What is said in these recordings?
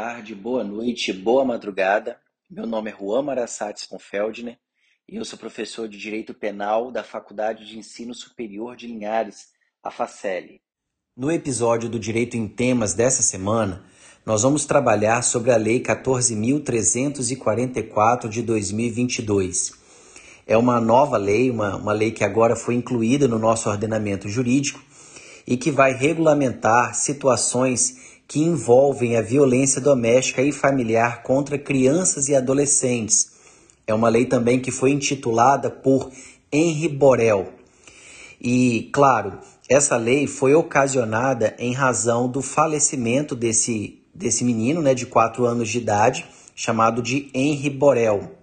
Tarde, boa noite, boa madrugada. Meu nome é Juan Marassates Confeldner e eu sou professor de Direito Penal da Faculdade de Ensino Superior de Linhares, a FACEL. No episódio do Direito em Temas dessa semana, nós vamos trabalhar sobre a Lei 14.344 de 2022. É uma nova lei, uma, uma lei que agora foi incluída no nosso ordenamento jurídico e que vai regulamentar situações que envolvem a violência doméstica e familiar contra crianças e adolescentes. É uma lei também que foi intitulada por Henri Borel. E, claro, essa lei foi ocasionada em razão do falecimento desse, desse menino, né, de 4 anos de idade, chamado de Henri Borel.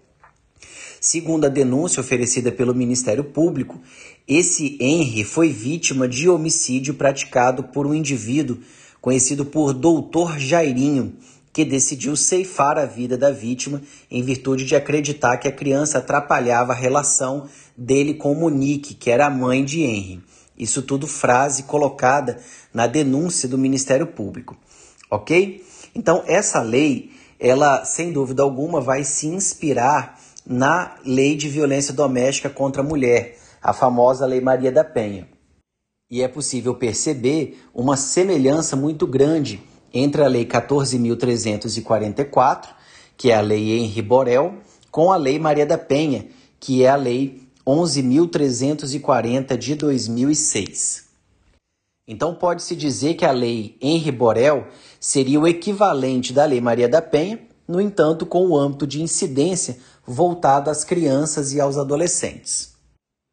Segundo a denúncia oferecida pelo Ministério Público, esse Henry foi vítima de homicídio praticado por um indivíduo conhecido por Doutor Jairinho, que decidiu ceifar a vida da vítima em virtude de acreditar que a criança atrapalhava a relação dele com Monique, que era a mãe de Henry. Isso tudo frase colocada na denúncia do Ministério Público. Ok? Então, essa lei, ela, sem dúvida alguma, vai se inspirar na Lei de Violência Doméstica contra a Mulher, a famosa Lei Maria da Penha. E é possível perceber uma semelhança muito grande entre a Lei 14.344, que é a Lei Henri Borel, com a Lei Maria da Penha, que é a Lei 11.340 de 2006. Então pode-se dizer que a Lei Henri Borel seria o equivalente da Lei Maria da Penha, no entanto, com o âmbito de incidência voltado às crianças e aos adolescentes.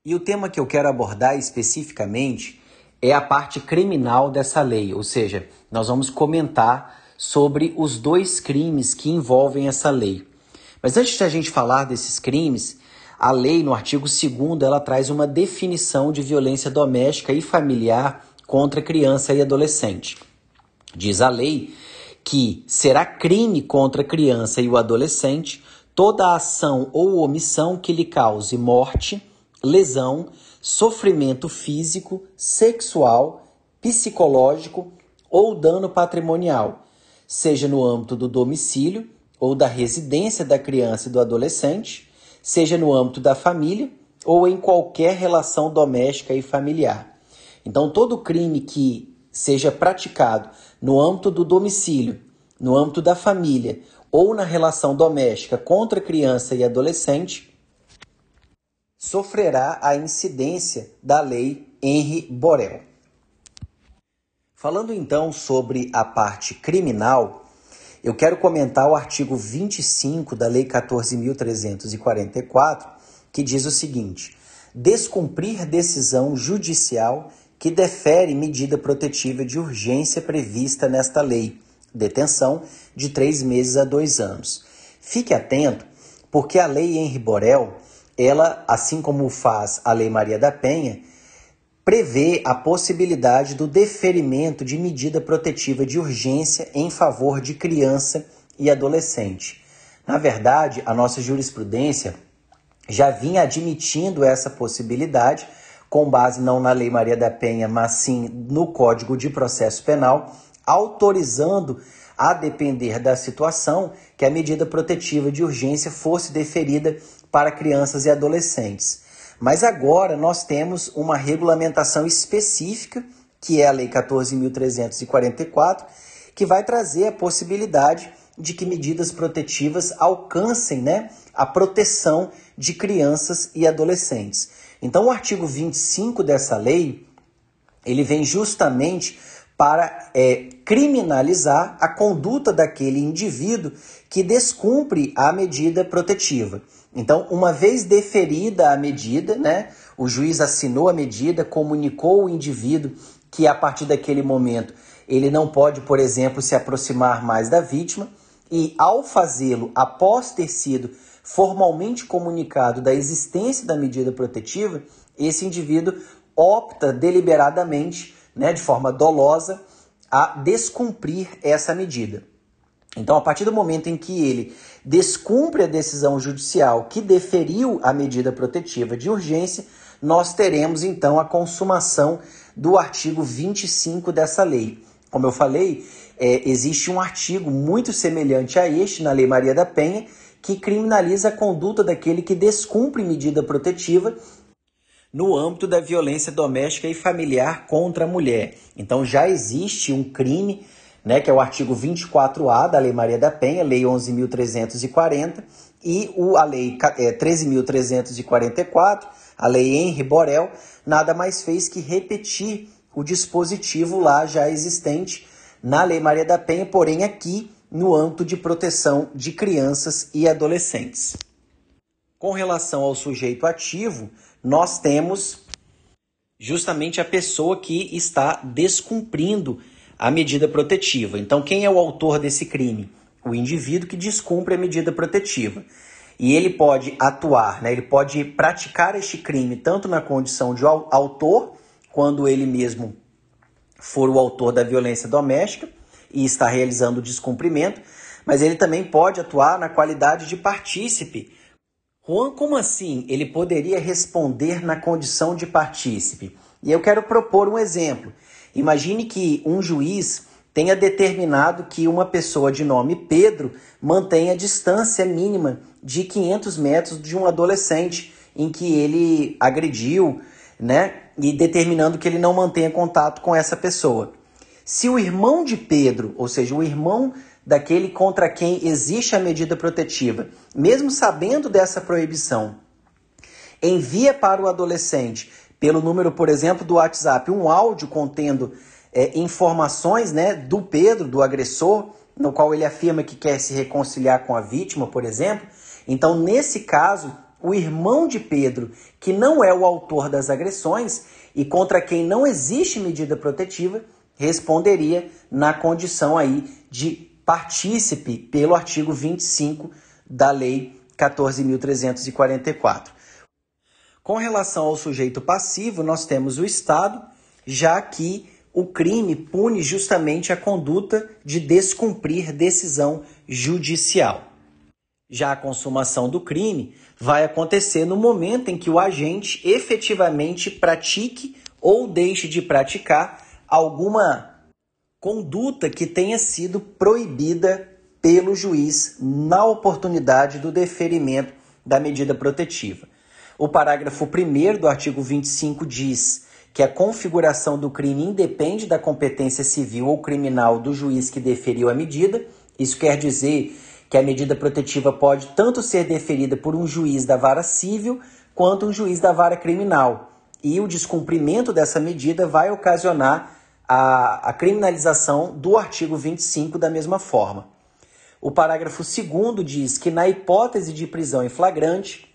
E o tema que eu quero abordar especificamente é a parte criminal dessa lei, ou seja, nós vamos comentar sobre os dois crimes que envolvem essa lei. Mas antes de a gente falar desses crimes, a lei, no artigo 2, ela traz uma definição de violência doméstica e familiar contra criança e adolescente. Diz a lei que será crime contra a criança e o adolescente toda ação ou omissão que lhe cause morte, lesão, sofrimento físico, sexual, psicológico ou dano patrimonial, seja no âmbito do domicílio ou da residência da criança e do adolescente, seja no âmbito da família ou em qualquer relação doméstica e familiar. Então, todo crime que seja praticado no âmbito do domicílio, no âmbito da família ou na relação doméstica contra criança e adolescente sofrerá a incidência da Lei Henri Borel. Falando então sobre a parte criminal, eu quero comentar o artigo 25 da Lei 14.344, que diz o seguinte: descumprir decisão judicial que defere medida protetiva de urgência prevista nesta lei, detenção de três meses a dois anos. Fique atento, porque a Lei Henri Borel ela, assim como faz a Lei Maria da Penha, prevê a possibilidade do deferimento de medida protetiva de urgência em favor de criança e adolescente. Na verdade, a nossa jurisprudência já vinha admitindo essa possibilidade, com base não na Lei Maria da Penha, mas sim no Código de Processo Penal, autorizando, a depender da situação, que a medida protetiva de urgência fosse deferida para crianças e adolescentes. Mas agora nós temos uma regulamentação específica, que é a Lei 14.344, que vai trazer a possibilidade de que medidas protetivas alcancem né, a proteção de crianças e adolescentes. Então, o artigo 25 dessa lei ele vem justamente para é, criminalizar a conduta daquele indivíduo que descumpre a medida protetiva. Então, uma vez deferida a medida, né, o juiz assinou a medida, comunicou o indivíduo que a partir daquele momento ele não pode, por exemplo, se aproximar mais da vítima, e ao fazê-lo, após ter sido formalmente comunicado da existência da medida protetiva, esse indivíduo opta deliberadamente, né, de forma dolosa, a descumprir essa medida. Então, a partir do momento em que ele descumpre a decisão judicial que deferiu a medida protetiva de urgência, nós teremos então a consumação do artigo 25 dessa lei. Como eu falei, é, existe um artigo muito semelhante a este na Lei Maria da Penha que criminaliza a conduta daquele que descumpre medida protetiva no âmbito da violência doméstica e familiar contra a mulher. Então já existe um crime, né, que é o artigo 24A da Lei Maria da Penha, Lei 11.340, e o, a Lei é, 13.344, a Lei Henri Borel, nada mais fez que repetir o dispositivo lá já existente na Lei Maria da Penha, porém aqui no âmbito de proteção de crianças e adolescentes. Com relação ao sujeito ativo, nós temos justamente a pessoa que está descumprindo a medida protetiva. Então, quem é o autor desse crime? O indivíduo que descumpre a medida protetiva. E ele pode atuar, né? ele pode praticar este crime tanto na condição de autor, quando ele mesmo for o autor da violência doméstica e está realizando o descumprimento, mas ele também pode atuar na qualidade de partícipe, Juan, como assim ele poderia responder na condição de partícipe? E eu quero propor um exemplo. Imagine que um juiz tenha determinado que uma pessoa de nome Pedro mantenha distância mínima de 500 metros de um adolescente em que ele agrediu, né? E determinando que ele não mantenha contato com essa pessoa. Se o irmão de Pedro, ou seja, o irmão daquele contra quem existe a medida protetiva, mesmo sabendo dessa proibição, envia para o adolescente, pelo número, por exemplo, do WhatsApp, um áudio contendo é, informações né, do Pedro, do agressor, no qual ele afirma que quer se reconciliar com a vítima, por exemplo. Então, nesse caso, o irmão de Pedro, que não é o autor das agressões e contra quem não existe medida protetiva, responderia na condição aí de partícipe pelo artigo 25 da Lei 14.344. Com relação ao sujeito passivo, nós temos o Estado, já que o crime pune justamente a conduta de descumprir decisão judicial. Já a consumação do crime vai acontecer no momento em que o agente efetivamente pratique ou deixe de praticar alguma conduta que tenha sido proibida pelo juiz na oportunidade do deferimento da medida protetiva. O parágrafo 1 do artigo 25 diz que a configuração do crime independe da competência civil ou criminal do juiz que deferiu a medida. Isso quer dizer que a medida protetiva pode tanto ser deferida por um juiz da vara civil quanto um juiz da vara criminal. E o descumprimento dessa medida vai ocasionar a, a criminalização do artigo 25 da mesma forma. O parágrafo 2 diz que, na hipótese de prisão em flagrante,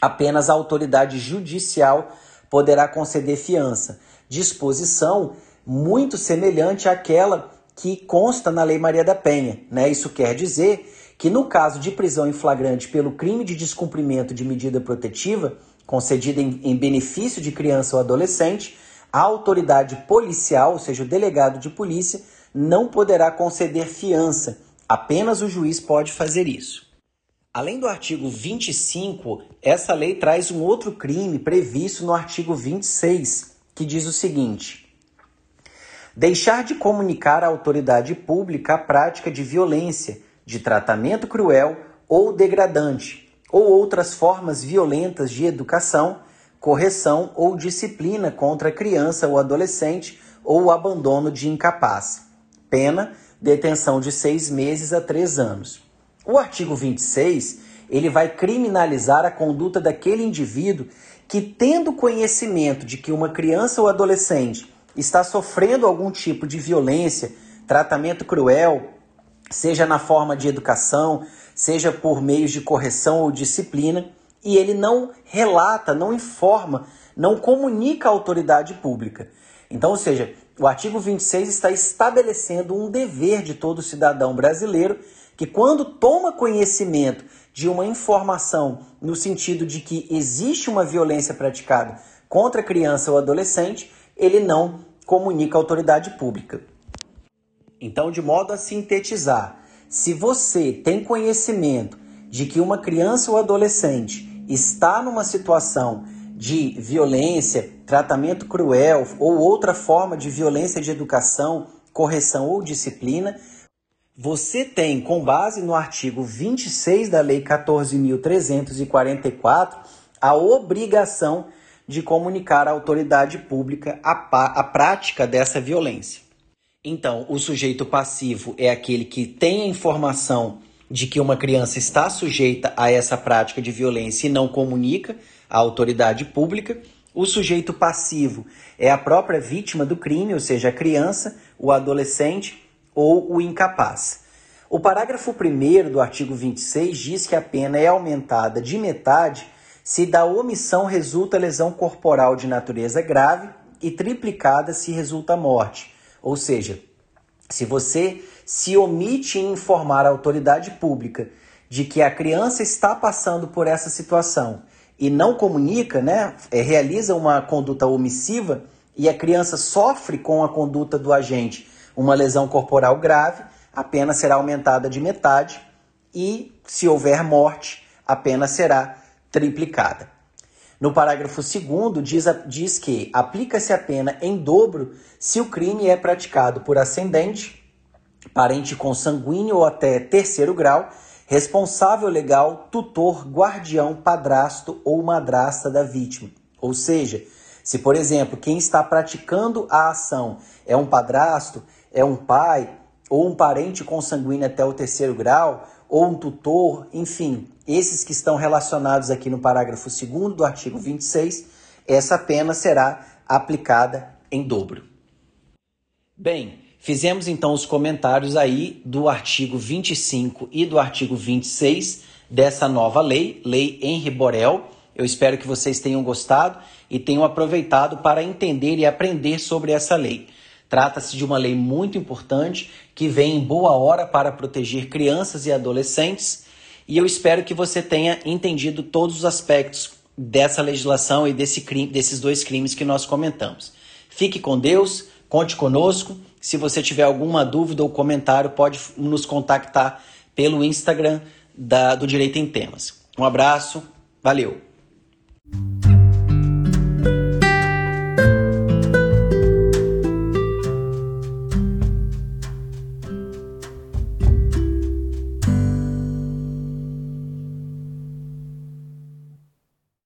apenas a autoridade judicial poderá conceder fiança, disposição muito semelhante àquela que consta na Lei Maria da Penha. Né? Isso quer dizer que, no caso de prisão em flagrante pelo crime de descumprimento de medida protetiva, concedida em, em benefício de criança ou adolescente, a autoridade policial, ou seja, o delegado de polícia, não poderá conceder fiança. Apenas o juiz pode fazer isso. Além do artigo 25, essa lei traz um outro crime previsto no artigo 26, que diz o seguinte: deixar de comunicar à autoridade pública a prática de violência, de tratamento cruel ou degradante, ou outras formas violentas de educação correção ou disciplina contra criança ou adolescente ou abandono de incapaz. Pena, detenção de seis meses a três anos. O artigo 26 ele vai criminalizar a conduta daquele indivíduo que, tendo conhecimento de que uma criança ou adolescente está sofrendo algum tipo de violência, tratamento cruel, seja na forma de educação, seja por meios de correção ou disciplina, e ele não relata, não informa, não comunica à autoridade pública. Então, ou seja, o artigo 26 está estabelecendo um dever de todo cidadão brasileiro que, quando toma conhecimento de uma informação no sentido de que existe uma violência praticada contra criança ou adolescente, ele não comunica à autoridade pública. Então, de modo a sintetizar, se você tem conhecimento de que uma criança ou adolescente está numa situação de violência, tratamento cruel ou outra forma de violência de educação, correção ou disciplina, você tem, com base no artigo 26 da Lei 14.344, a obrigação de comunicar à autoridade pública a, a prática dessa violência. Então, o sujeito passivo é aquele que tem a informação de que uma criança está sujeita a essa prática de violência e não comunica à autoridade pública. O sujeito passivo é a própria vítima do crime, ou seja, a criança, o adolescente ou o incapaz. O parágrafo 1 do artigo 26 diz que a pena é aumentada de metade se da omissão resulta lesão corporal de natureza grave e triplicada se resulta morte. Ou seja, se você se omite em informar a autoridade pública de que a criança está passando por essa situação e não comunica, né, é, realiza uma conduta omissiva e a criança sofre com a conduta do agente uma lesão corporal grave, a pena será aumentada de metade e, se houver morte, a pena será triplicada. No parágrafo 2 diz, diz que aplica-se a pena em dobro se o crime é praticado por ascendente, parente consanguíneo ou até terceiro grau, responsável legal, tutor, guardião, padrasto ou madrasta da vítima. Ou seja, se, por exemplo, quem está praticando a ação é um padrasto, é um pai ou um parente consanguíneo até o terceiro grau, ou um tutor, enfim, esses que estão relacionados aqui no parágrafo 2 do artigo 26, essa pena será aplicada em dobro. Bem, fizemos então os comentários aí do artigo 25 e do artigo 26 dessa nova lei, Lei Henri Borel. Eu espero que vocês tenham gostado e tenham aproveitado para entender e aprender sobre essa lei. Trata-se de uma lei muito importante que vem em boa hora para proteger crianças e adolescentes, e eu espero que você tenha entendido todos os aspectos dessa legislação e desse crime, desses dois crimes que nós comentamos. Fique com Deus, conte conosco. Se você tiver alguma dúvida ou comentário, pode nos contactar pelo Instagram da, do Direito em Temas. Um abraço, valeu!